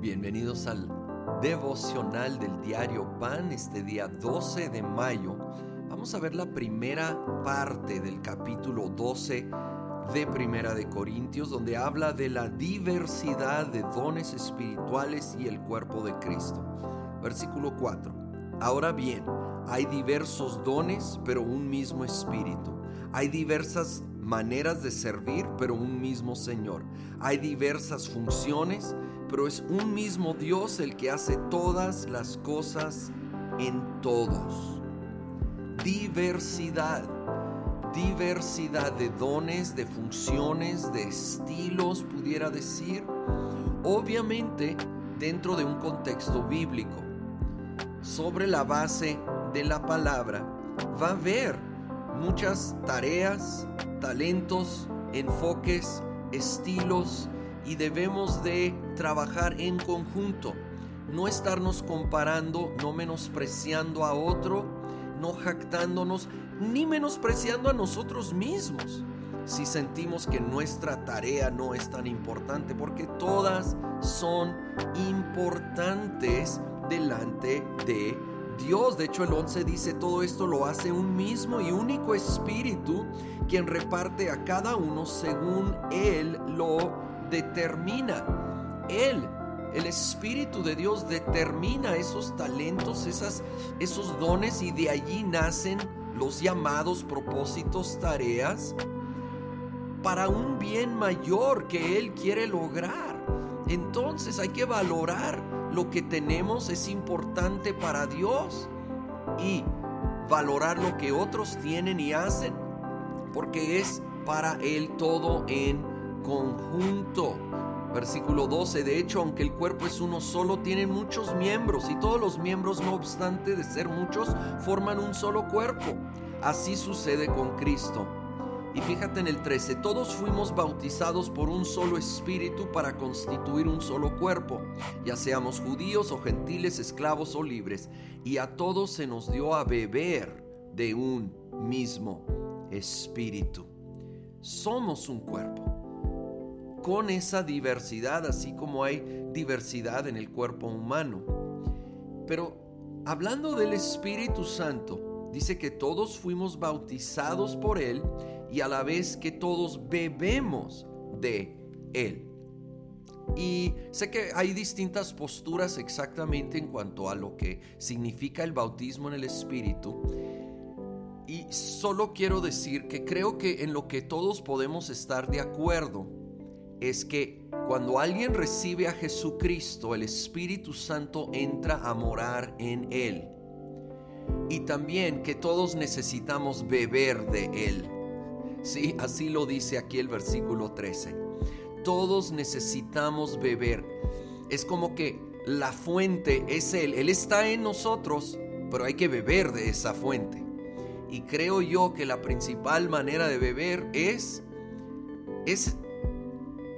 bienvenidos al devocional del diario Pan este día 12 de mayo. Vamos a ver la primera parte del capítulo 12 de Primera de Corintios donde habla de la diversidad de dones espirituales y el cuerpo de Cristo. Versículo 4. Ahora bien, hay diversos dones, pero un mismo espíritu. Hay diversas maneras de servir, pero un mismo Señor. Hay diversas funciones, pero es un mismo Dios el que hace todas las cosas en todos. Diversidad. Diversidad de dones, de funciones, de estilos, pudiera decir. Obviamente dentro de un contexto bíblico. Sobre la base de la palabra va a haber muchas tareas, talentos, enfoques, estilos y debemos de trabajar en conjunto. No estarnos comparando, no menospreciando a otro, no jactándonos, ni menospreciando a nosotros mismos. Si sentimos que nuestra tarea no es tan importante, porque todas son importantes delante de Dios. De hecho, el 11 dice, todo esto lo hace un mismo y único espíritu, quien reparte a cada uno según Él lo determina. Él, el Espíritu de Dios, determina esos talentos, esas, esos dones y de allí nacen los llamados propósitos, tareas, para un bien mayor que Él quiere lograr. Entonces hay que valorar lo que tenemos es importante para Dios y valorar lo que otros tienen y hacen, porque es para Él todo en conjunto. Versículo 12, de hecho, aunque el cuerpo es uno solo, tienen muchos miembros y todos los miembros, no obstante de ser muchos, forman un solo cuerpo. Así sucede con Cristo. Y fíjate en el 13, todos fuimos bautizados por un solo espíritu para constituir un solo cuerpo, ya seamos judíos o gentiles, esclavos o libres, y a todos se nos dio a beber de un mismo espíritu. Somos un cuerpo, con esa diversidad, así como hay diversidad en el cuerpo humano. Pero hablando del Espíritu Santo, dice que todos fuimos bautizados por Él y a la vez que todos bebemos de Él. Y sé que hay distintas posturas exactamente en cuanto a lo que significa el bautismo en el Espíritu. Y solo quiero decir que creo que en lo que todos podemos estar de acuerdo es que cuando alguien recibe a Jesucristo, el Espíritu Santo entra a morar en él. Y también que todos necesitamos beber de él. Sí, así lo dice aquí el versículo 13. Todos necesitamos beber. Es como que la fuente es Él. Él está en nosotros, pero hay que beber de esa fuente. Y creo yo que la principal manera de beber es, es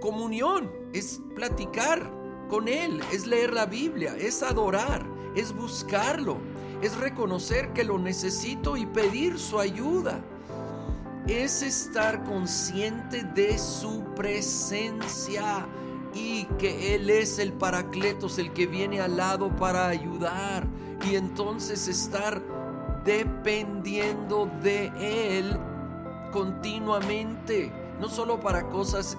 comunión, es platicar con Él, es leer la Biblia, es adorar, es buscarlo, es reconocer que lo necesito y pedir su ayuda es estar consciente de su presencia y que Él es el Paracletos, el que viene al lado para ayudar. Y entonces estar dependiendo de Él continuamente, no solo para cosas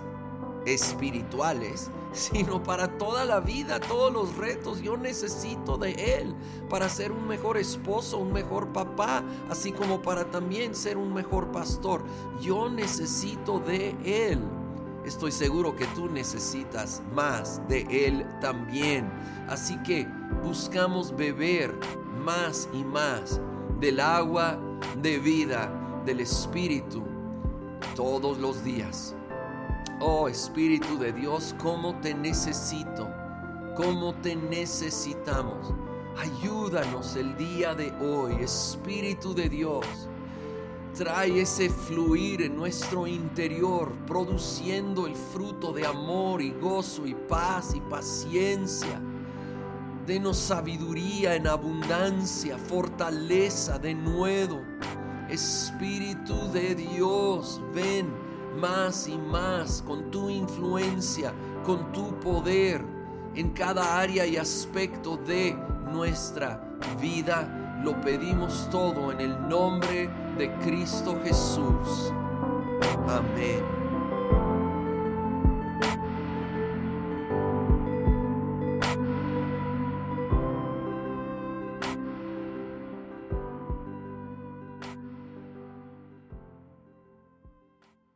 espirituales, sino para toda la vida, todos los retos. Yo necesito de Él para ser un mejor esposo, un mejor papá, así como para también ser un mejor pastor. Yo necesito de Él. Estoy seguro que tú necesitas más de Él también. Así que buscamos beber más y más del agua de vida del Espíritu todos los días. Oh Espíritu de Dios, cómo te necesito, cómo te necesitamos. Ayúdanos el día de hoy, Espíritu de Dios. Trae ese fluir en nuestro interior, produciendo el fruto de amor y gozo y paz y paciencia. Denos sabiduría en abundancia, fortaleza de nuevo. Espíritu de Dios, ven más y más con tu influencia, con tu poder. en cada área y aspecto de nuestra vida. Lo pedimos todo en el nombre de Cristo Jesús. Amén.